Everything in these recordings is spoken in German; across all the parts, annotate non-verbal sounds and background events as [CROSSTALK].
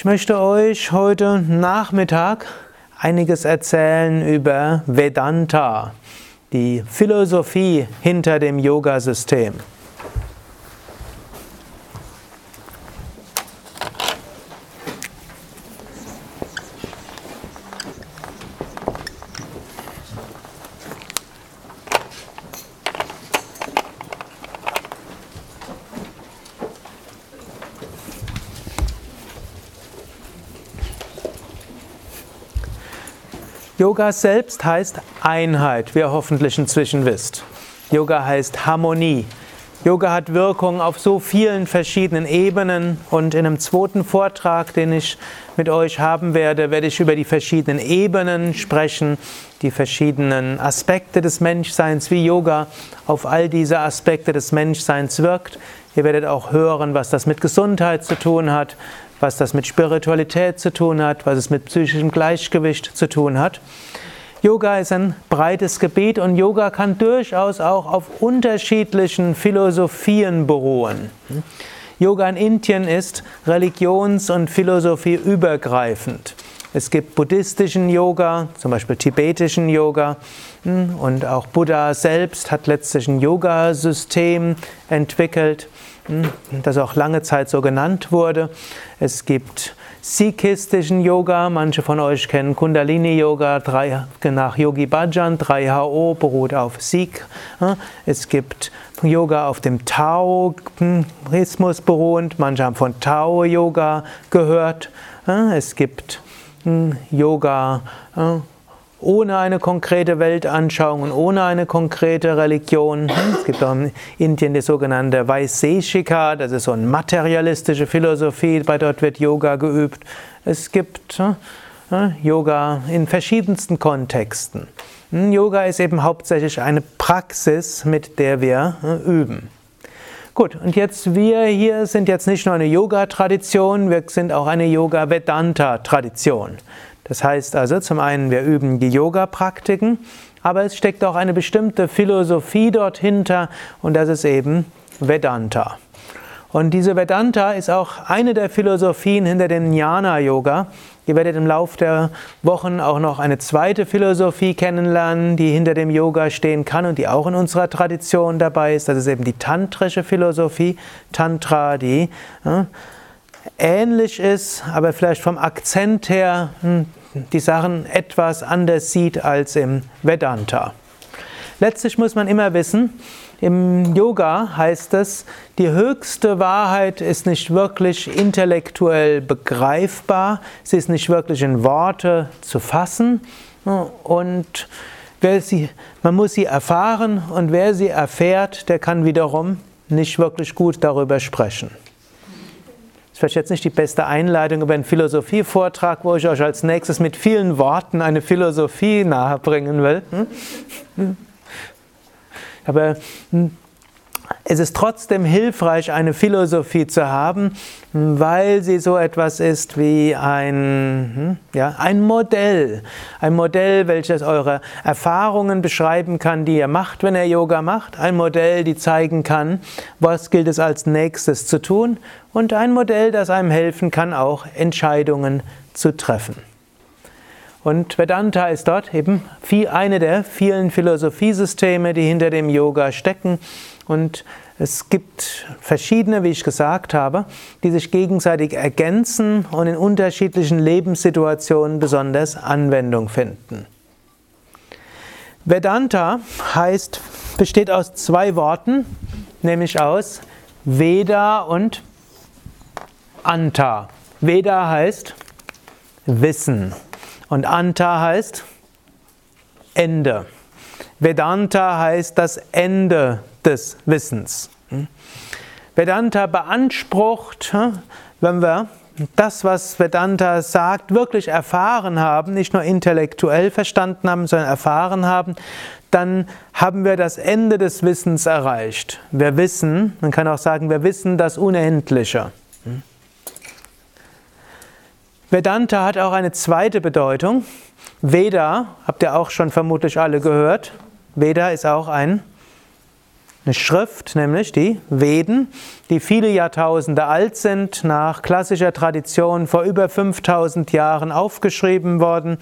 Ich möchte euch heute Nachmittag einiges erzählen über Vedanta, die Philosophie hinter dem Yoga-System. Yoga selbst heißt Einheit, wie ihr hoffentlich inzwischen wisst. Yoga heißt Harmonie. Yoga hat Wirkung auf so vielen verschiedenen Ebenen und in einem zweiten Vortrag, den ich mit euch haben werde, werde ich über die verschiedenen Ebenen sprechen, die verschiedenen Aspekte des Menschseins, wie Yoga auf all diese Aspekte des Menschseins wirkt. Ihr werdet auch hören, was das mit Gesundheit zu tun hat, was das mit Spiritualität zu tun hat, was es mit psychischem Gleichgewicht zu tun hat. Yoga ist ein breites Gebiet und Yoga kann durchaus auch auf unterschiedlichen Philosophien beruhen. Yoga in Indien ist religions- und philosophieübergreifend. Es gibt buddhistischen Yoga, zum Beispiel tibetischen Yoga. Und auch Buddha selbst hat letztlich ein Yoga-System entwickelt. Das auch lange Zeit so genannt wurde. Es gibt Sikhistischen Yoga, manche von euch kennen Kundalini Yoga nach Yogi Bhajan, 3HO beruht auf Sikh. Es gibt Yoga auf dem Taoismus beruhend, manche haben von Tao Yoga gehört. Es gibt hm, Yoga ohne eine konkrete Weltanschauung und ohne eine konkrete Religion. Es gibt auch in Indien die sogenannte Vaiseshika, das ist so eine materialistische Philosophie, bei dort wird Yoga geübt. Es gibt äh, Yoga in verschiedensten Kontexten. Hm, Yoga ist eben hauptsächlich eine Praxis, mit der wir äh, üben. Gut, und jetzt wir hier sind jetzt nicht nur eine Yoga-Tradition, wir sind auch eine Yoga-Vedanta-Tradition. Das heißt also, zum einen, wir üben die Yoga-Praktiken, aber es steckt auch eine bestimmte Philosophie dort hinter und das ist eben Vedanta. Und diese Vedanta ist auch eine der Philosophien hinter dem Jnana-Yoga. Ihr werdet im Laufe der Wochen auch noch eine zweite Philosophie kennenlernen, die hinter dem Yoga stehen kann und die auch in unserer Tradition dabei ist. Das ist eben die tantrische Philosophie, Tantra, die äh, ähnlich ist, aber vielleicht vom Akzent her hm, die Sachen etwas anders sieht als im Vedanta. Letztlich muss man immer wissen, im Yoga heißt es, die höchste Wahrheit ist nicht wirklich intellektuell begreifbar, sie ist nicht wirklich in Worte zu fassen und sie, man muss sie erfahren und wer sie erfährt, der kann wiederum nicht wirklich gut darüber sprechen vielleicht jetzt nicht die beste Einleitung über einen Philosophievortrag, wo ich euch als nächstes mit vielen Worten eine Philosophie nahebringen will. Hm? Hm? Aber hm, es ist trotzdem hilfreich, eine Philosophie zu haben, weil sie so etwas ist wie ein, hm, ja, ein Modell. Ein Modell, welches eure Erfahrungen beschreiben kann, die ihr macht, wenn ihr Yoga macht. Ein Modell, die zeigen kann, was gilt es als nächstes zu tun. Und ein Modell, das einem helfen kann, auch Entscheidungen zu treffen. Und Vedanta ist dort eben eine der vielen Philosophiesysteme, die hinter dem Yoga stecken. Und es gibt verschiedene, wie ich gesagt habe, die sich gegenseitig ergänzen und in unterschiedlichen Lebenssituationen besonders Anwendung finden. Vedanta heißt, besteht aus zwei Worten, nämlich aus Veda und Anta. Veda heißt Wissen. Und Anta heißt Ende. Vedanta heißt das Ende des Wissens. Hm? Vedanta beansprucht, hm, wenn wir das, was Vedanta sagt, wirklich erfahren haben, nicht nur intellektuell verstanden haben, sondern erfahren haben, dann haben wir das Ende des Wissens erreicht. Wir wissen, man kann auch sagen, wir wissen das Unendliche. Vedanta hat auch eine zweite Bedeutung. Veda, habt ihr auch schon vermutlich alle gehört. Veda ist auch ein eine Schrift, nämlich die Veden, die viele Jahrtausende alt sind, nach klassischer Tradition vor über 5000 Jahren aufgeschrieben worden.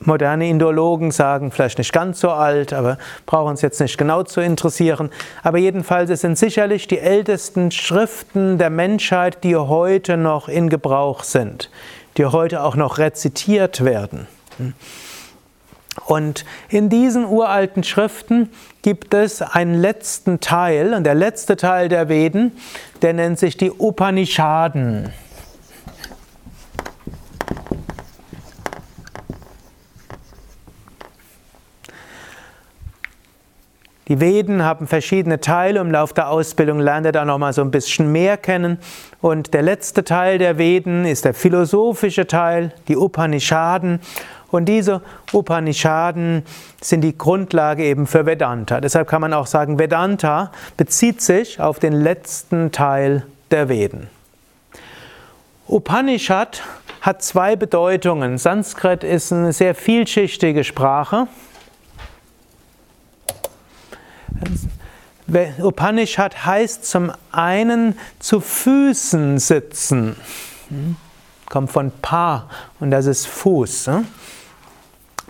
Moderne Indologen sagen vielleicht nicht ganz so alt, aber brauchen uns jetzt nicht genau zu interessieren. Aber jedenfalls, es sind sicherlich die ältesten Schriften der Menschheit, die heute noch in Gebrauch sind, die heute auch noch rezitiert werden. Und in diesen uralten Schriften gibt es einen letzten Teil, und der letzte Teil der Veden, der nennt sich die Upanishaden. Die Veden haben verschiedene Teile. Im Laufe der Ausbildung lernt ihr da nochmal so ein bisschen mehr kennen. Und der letzte Teil der Veden ist der philosophische Teil, die Upanishaden. Und diese Upanishaden sind die Grundlage eben für Vedanta. Deshalb kann man auch sagen, Vedanta bezieht sich auf den letzten Teil der Veden. Upanishad hat zwei Bedeutungen. Sanskrit ist eine sehr vielschichtige Sprache. Upanishad heißt zum einen zu Füßen sitzen. Hm? Kommt von Pa und das ist Fuß.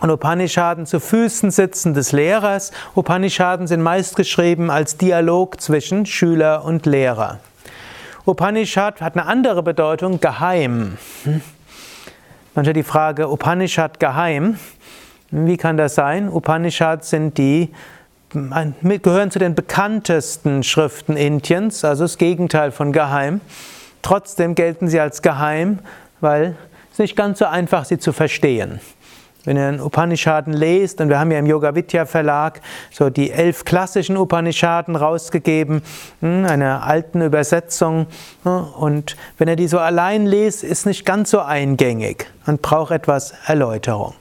Und Upanishaden zu Füßen sitzen des Lehrers. Upanishaden sind meist geschrieben als Dialog zwischen Schüler und Lehrer. Upanishad hat eine andere Bedeutung, geheim. Hm? Manchmal die Frage, Upanishad geheim. Wie kann das sein? Upanishad sind die gehören zu den bekanntesten Schriften Indiens, also das Gegenteil von geheim. Trotzdem gelten sie als geheim, weil es nicht ganz so einfach sie zu verstehen. Wenn ihr einen Upanishaden lest, und wir haben ja im Yoga Vidya Verlag so die elf klassischen Upanishaden rausgegeben, hm, eine alten Übersetzung, und wenn ihr die so allein lest, ist nicht ganz so eingängig und braucht etwas Erläuterung.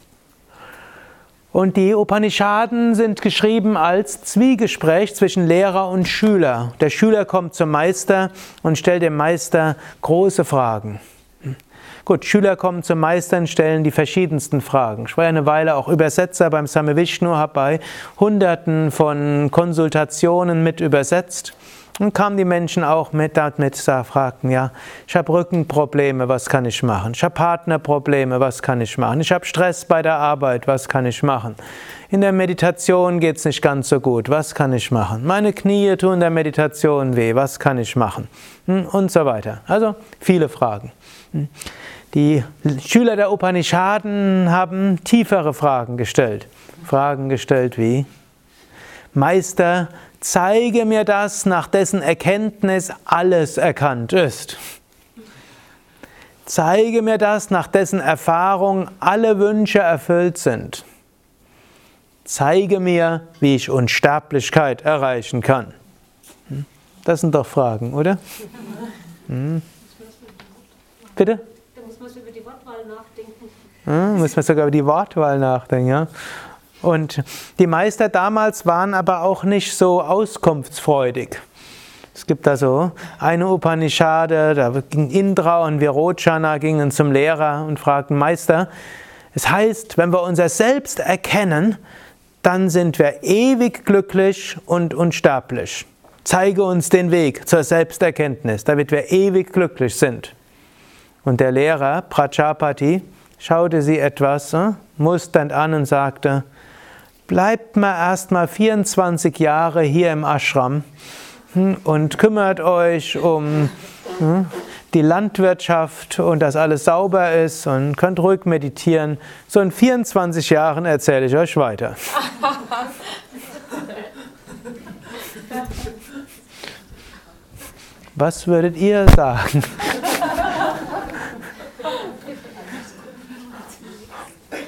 Und die Upanishaden sind geschrieben als Zwiegespräch zwischen Lehrer und Schüler. Der Schüler kommt zum Meister und stellt dem Meister große Fragen. Gut, Schüler kommen zum Meister und stellen die verschiedensten Fragen. Ich war eine Weile auch Übersetzer beim Same Vishnu, habe bei Hunderten von Konsultationen mit übersetzt. Und kamen die Menschen auch mit, damit fragten, ja, ich habe Rückenprobleme, was kann ich machen? Ich habe Partnerprobleme, was kann ich machen? Ich habe Stress bei der Arbeit, was kann ich machen? In der Meditation geht es nicht ganz so gut, was kann ich machen? Meine Knie tun der Meditation weh, was kann ich machen? Hm, und so weiter. Also viele Fragen. Hm. Die Schüler der Upanishaden haben tiefere Fragen gestellt. Fragen gestellt wie, Meister, zeige mir das, nach dessen Erkenntnis alles erkannt ist. Zeige mir das, nach dessen Erfahrung alle Wünsche erfüllt sind. Zeige mir, wie ich Unsterblichkeit erreichen kann. Hm? Das sind doch Fragen, oder? Hm? Bitte? Da muss man über die Wortwahl nachdenken. Hm, muss man sogar über die Wortwahl nachdenken, ja. Und die Meister damals waren aber auch nicht so auskunftsfreudig. Es gibt also eine Upanishade, da ging Indra und Virochana gingen zum Lehrer und fragten Meister, es heißt, wenn wir unser Selbst erkennen, dann sind wir ewig glücklich und unsterblich. Zeige uns den Weg zur Selbsterkenntnis, damit wir ewig glücklich sind. Und der Lehrer, Prajapati, schaute sie etwas äh, musternd an und sagte, bleibt mal erstmal 24 Jahre hier im Ashram hm, und kümmert euch um hm, die Landwirtschaft und dass alles sauber ist und könnt ruhig meditieren. So in 24 Jahren erzähle ich euch weiter. [LAUGHS] Was würdet ihr sagen?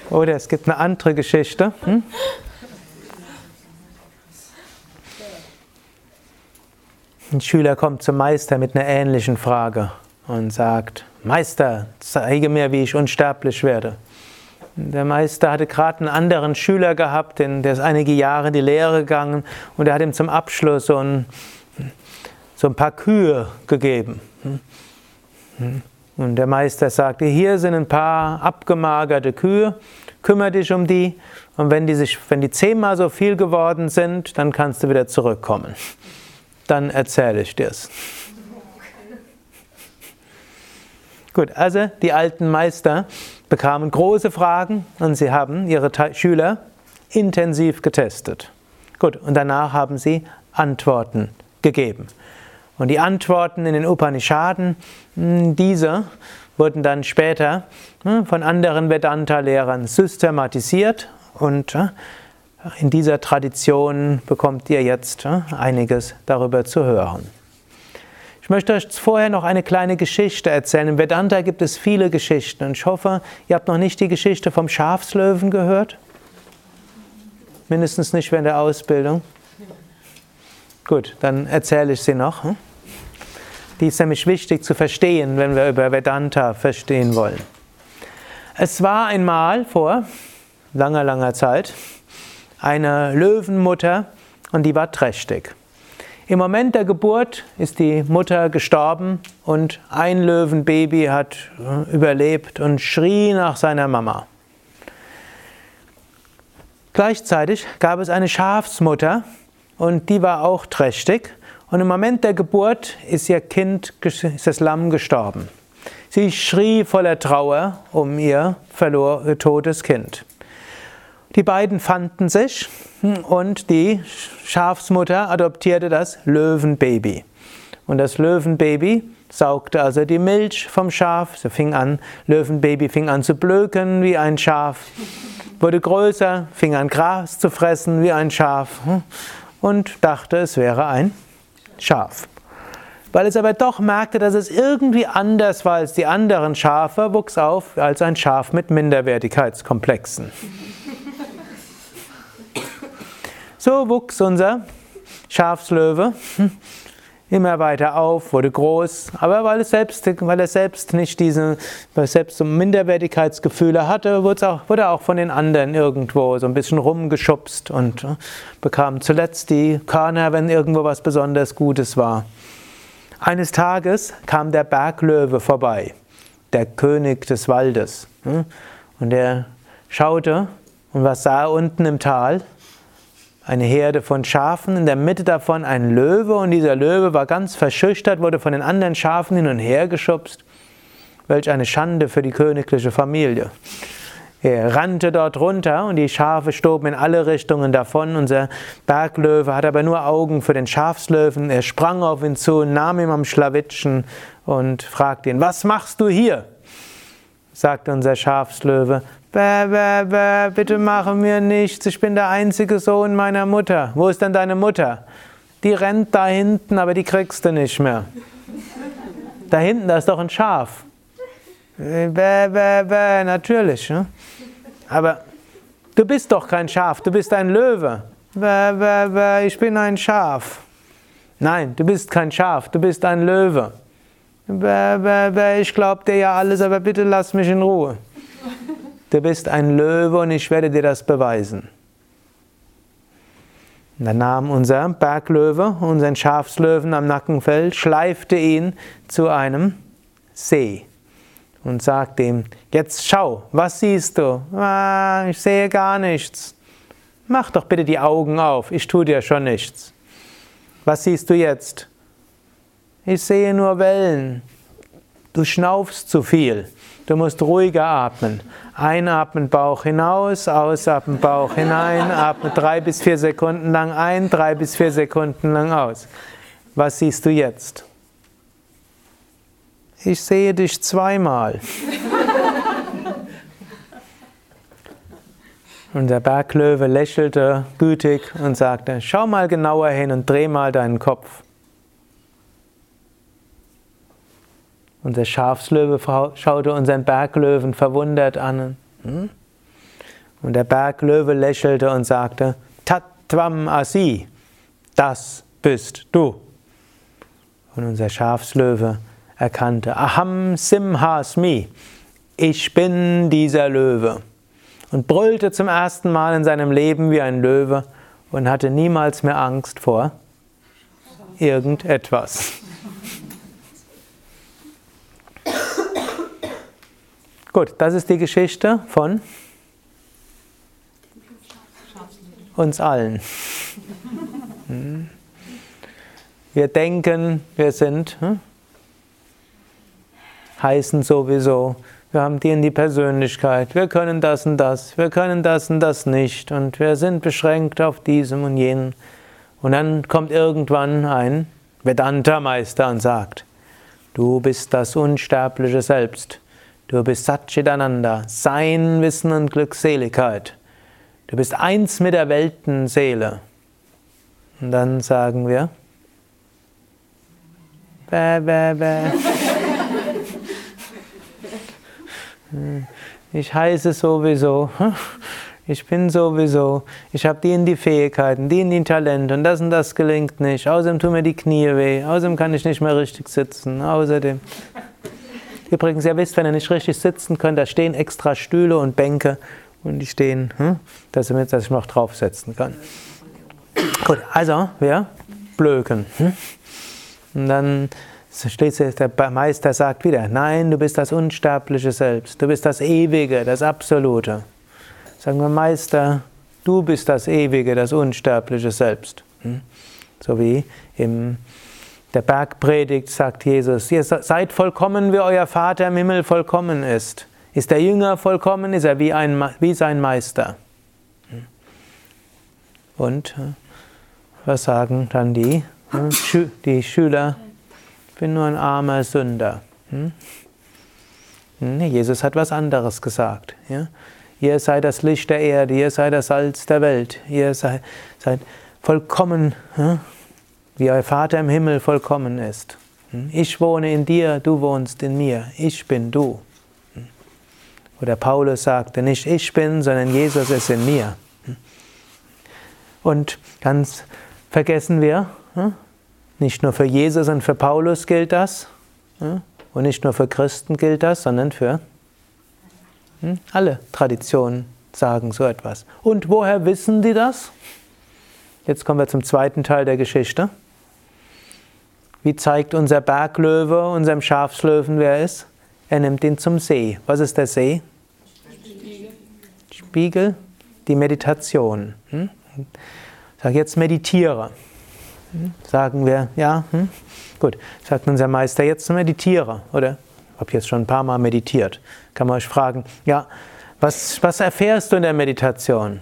Oder es gibt eine andere Geschichte. Hm? Ein Schüler kommt zum Meister mit einer ähnlichen Frage und sagt, Meister, zeige mir, wie ich unsterblich werde. Der Meister hatte gerade einen anderen Schüler gehabt, der ist einige Jahre in die Lehre gegangen und er hat ihm zum Abschluss so ein, so ein paar Kühe gegeben. Und der Meister sagte, hier sind ein paar abgemagerte Kühe, kümmere dich um die und wenn die, sich, wenn die zehnmal so viel geworden sind, dann kannst du wieder zurückkommen. Dann erzähle ich dir's. Gut, also die alten Meister bekamen große Fragen und sie haben ihre Schüler intensiv getestet. Gut, und danach haben sie Antworten gegeben. Und die Antworten in den Upanishaden, hm, diese wurden dann später hm, von anderen Vedanta-Lehrern systematisiert und hm, in dieser Tradition bekommt ihr jetzt einiges darüber zu hören. Ich möchte euch vorher noch eine kleine Geschichte erzählen. Im Vedanta gibt es viele Geschichten und ich hoffe, ihr habt noch nicht die Geschichte vom Schafslöwen gehört. Mindestens nicht während der Ausbildung. Gut, dann erzähle ich sie noch. Hm? Die ist nämlich wichtig zu verstehen, wenn wir über Vedanta verstehen wollen. Es war einmal vor langer, langer Zeit eine Löwenmutter und die war trächtig. Im Moment der Geburt ist die Mutter gestorben und ein Löwenbaby hat äh, überlebt und schrie nach seiner Mama. Gleichzeitig gab es eine Schafsmutter und die war auch trächtig und im Moment der Geburt ist ihr Kind, ist das Lamm gestorben. Sie schrie voller Trauer um ihr verlor, totes Kind. Die beiden fanden sich und die Schafsmutter adoptierte das Löwenbaby. Und das Löwenbaby saugte also die Milch vom Schaf. Sie fing an, Löwenbaby fing an zu blöken wie ein Schaf, wurde größer, fing an Gras zu fressen wie ein Schaf und dachte, es wäre ein Schaf. Weil es aber doch merkte, dass es irgendwie anders war als die anderen Schafe, wuchs auf als ein Schaf mit Minderwertigkeitskomplexen. So wuchs unser Schafslöwe [LAUGHS] immer weiter auf, wurde groß, aber weil, es selbst, weil er selbst nicht diese, selbst so Minderwertigkeitsgefühle hatte, wurde, auch, wurde er auch von den anderen irgendwo so ein bisschen rumgeschubst und äh, bekam zuletzt die Körner, wenn irgendwo was besonders Gutes war. Eines Tages kam der Berglöwe vorbei, der König des Waldes, hm, und er schaute und was sah er unten im Tal? Eine Herde von Schafen, in der Mitte davon ein Löwe und dieser Löwe war ganz verschüchtert, wurde von den anderen Schafen hin und her geschubst. Welch eine Schande für die königliche Familie. Er rannte dort runter und die Schafe stoben in alle Richtungen davon. Unser Berglöwe hat aber nur Augen für den Schafslöwen. Er sprang auf ihn zu, nahm ihn am Schlawitschen und fragte ihn, was machst du hier? sagte unser Schafslöwe, Bäh, bäh, bäh, bitte mache mir nichts, ich bin der einzige Sohn meiner Mutter. Wo ist denn deine Mutter? Die rennt da hinten, aber die kriegst du nicht mehr. Da hinten, da ist doch ein Schaf. Bäh, bäh, bäh, natürlich. Ne? Aber du bist doch kein Schaf, du bist ein Löwe. Bäh, bäh, bäh, ich bin ein Schaf. Nein, du bist kein Schaf, du bist ein Löwe. Bäh, bäh, bäh, ich glaub dir ja alles, aber bitte lass mich in Ruhe du bist ein Löwe und ich werde dir das beweisen. Und dann nahm unser Berglöwe, unseren Schafslöwen am Nackenfell, schleifte ihn zu einem See und sagte ihm, jetzt schau, was siehst du? Ah, ich sehe gar nichts. Mach doch bitte die Augen auf, ich tue dir schon nichts. Was siehst du jetzt? Ich sehe nur Wellen. Du schnaufst zu viel. Du musst ruhiger atmen. Einatmen, Bauch hinaus, ausatmen, Bauch hinein, atmen drei bis vier Sekunden lang ein, drei bis vier Sekunden lang aus. Was siehst du jetzt? Ich sehe dich zweimal. Und der Berglöwe lächelte gütig und sagte, schau mal genauer hin und dreh mal deinen Kopf. Und der Schafslöwe schaute unseren Berglöwen verwundert an. Hm? Und der Berglöwe lächelte und sagte, Tatvam Asi, das bist du. Und unser Schafslöwe erkannte, Aham Simhasmi, ich bin dieser Löwe. Und brüllte zum ersten Mal in seinem Leben wie ein Löwe und hatte niemals mehr Angst vor irgendetwas. Gut, das ist die Geschichte von uns allen. Hm? Wir denken, wir sind, hm? heißen sowieso, wir haben die in die Persönlichkeit, wir können das und das, wir können das und das nicht und wir sind beschränkt auf diesem und jenem. Und dann kommt irgendwann ein Vedanta-Meister und sagt, du bist das unsterbliche Selbst, du bist Satchitananda, Sein, Wissen und Glückseligkeit, du bist eins mit der Weltenseele. Und dann sagen wir, bäh, bäh, bäh. Ich heiße sowieso, ich bin sowieso, ich habe die in die Fähigkeiten, die in die Talente und das und das gelingt nicht. Außerdem tun mir die Knie weh, außerdem kann ich nicht mehr richtig sitzen, außerdem. Übrigens, ihr wisst, wenn ihr nicht richtig sitzen könnt, da stehen extra Stühle und Bänke und die stehen, hm, dass ich mich noch draufsetzen kann. Gut, also wir blöken. Hm? Und dann Schließlich der Meister sagt wieder, nein, du bist das unsterbliche Selbst, du bist das Ewige, das Absolute. Sagen wir, Meister, du bist das Ewige, das unsterbliche Selbst. Hm? So wie in der Bergpredigt sagt Jesus, ihr seid vollkommen, wie euer Vater im Himmel vollkommen ist. Ist der Jünger vollkommen, ist er wie, ein, wie sein Meister. Hm? Und äh, was sagen dann die, hm? die Schüler? bin nur ein armer Sünder. Hm? Jesus hat was anderes gesagt. Ihr seid das Licht der Erde, ihr seid das Salz der Welt, ihr seid, seid vollkommen? Wie euer Vater im Himmel vollkommen ist. Hm? Ich wohne in dir, du wohnst in mir, ich bin du. Hm? Oder Paulus sagte, nicht ich bin, sondern Jesus ist in mir. Und ganz vergessen wir, nicht nur für Jesus und für Paulus gilt das. Und nicht nur für Christen gilt das, sondern für hm, alle Traditionen sagen so etwas. Und woher wissen die das? Jetzt kommen wir zum zweiten Teil der Geschichte. Wie zeigt unser Berglöwe unserem Schafslöwen, wer er ist? Er nimmt ihn zum See. Was ist der See? Spiegel. Spiegel, die Meditation. Hm? Sag jetzt meditiere. Sagen wir, ja, hm? gut, sagt unser Meister, jetzt meditiere, oder? Ich habe jetzt schon ein paar Mal meditiert. Kann man euch fragen, ja, was, was erfährst du in der Meditation?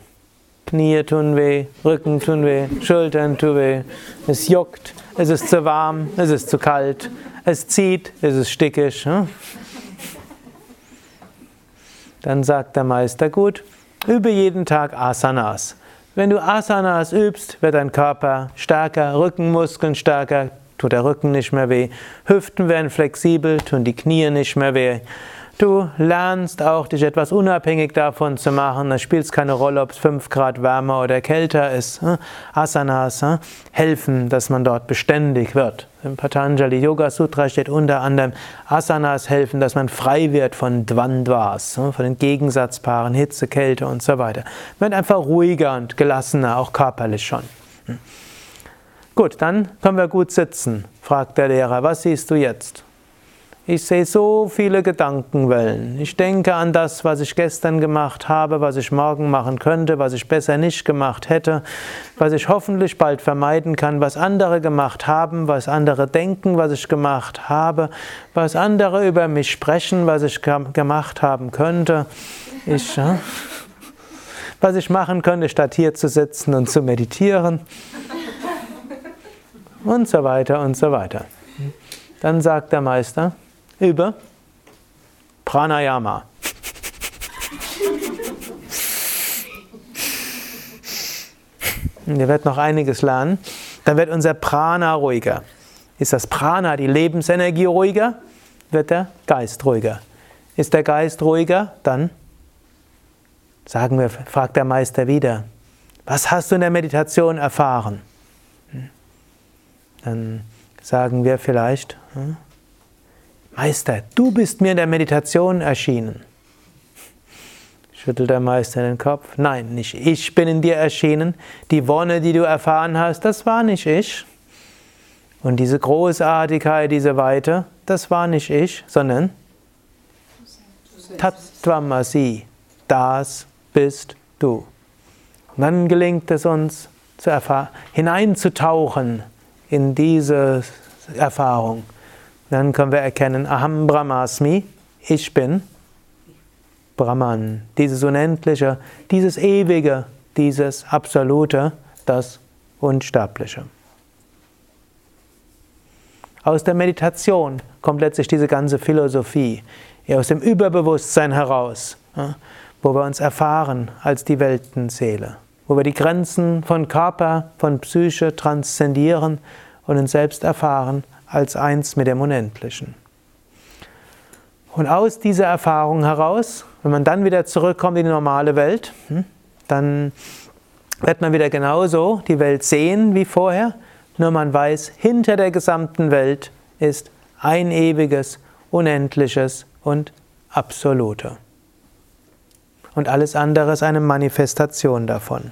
Knie tun weh, Rücken tun weh, Schultern tun weh, es juckt, es ist zu warm, es ist zu kalt, es zieht, es ist stickig. Hm? Dann sagt der Meister, gut, übe jeden Tag Asanas. Wenn du Asanas übst, wird dein Körper stärker, Rückenmuskeln stärker, tut der Rücken nicht mehr weh, Hüften werden flexibel, tun die Knie nicht mehr weh. Du lernst auch, dich etwas unabhängig davon zu machen. Es spielt keine Rolle, ob es 5 Grad wärmer oder kälter ist. Hm? Asanas hm? helfen, dass man dort beständig wird. Im Patanjali Yoga Sutra steht unter anderem, Asanas helfen, dass man frei wird von Dvandvas, hm? von den Gegensatzpaaren, Hitze, Kälte und so weiter. Man wird einfach ruhiger und gelassener, auch körperlich schon. Gut, dann können wir gut sitzen, fragt der Lehrer. Was siehst du jetzt? Ich sehe so viele Gedankenwellen. Ich denke an das, was ich gestern gemacht habe, was ich morgen machen könnte, was ich besser nicht gemacht hätte, was ich hoffentlich bald vermeiden kann, was andere gemacht haben, was andere denken, was ich gemacht habe, was andere über mich sprechen, was ich gemacht haben könnte. Ich, was ich machen könnte, statt hier zu sitzen und zu meditieren. Und so weiter und so weiter. Dann sagt der Meister, über Pranayama. Ihr werdet noch einiges lernen. Dann wird unser Prana ruhiger. Ist das Prana, die Lebensenergie ruhiger, wird der Geist ruhiger. Ist der Geist ruhiger, dann sagen wir, fragt der Meister wieder, was hast du in der Meditation erfahren? Dann sagen wir vielleicht, hm, Meister, du bist mir in der Meditation erschienen. Schüttelt der Meister den Kopf. Nein, nicht ich bin in dir erschienen. Die Wonne, die du erfahren hast, das war nicht ich. Und diese Großartigkeit, diese Weite, das war nicht ich, sondern Tattvamasi. Das bist du. Und dann gelingt es uns, hineinzutauchen in diese Erfahrung. Dann können wir erkennen, Aham Brahmasmi, ich bin Brahman, dieses Unendliche, dieses Ewige, dieses Absolute, das Unsterbliche. Aus der Meditation kommt letztlich diese ganze Philosophie, aus dem Überbewusstsein heraus, wo wir uns erfahren als die Weltenseele, wo wir die Grenzen von Körper, von Psyche transzendieren und uns selbst erfahren als eins mit dem Unendlichen. Und aus dieser Erfahrung heraus, wenn man dann wieder zurückkommt in die normale Welt, hm, dann wird man wieder genauso die Welt sehen wie vorher, nur man weiß, hinter der gesamten Welt ist ein ewiges, unendliches und absolute. Und alles andere ist eine Manifestation davon.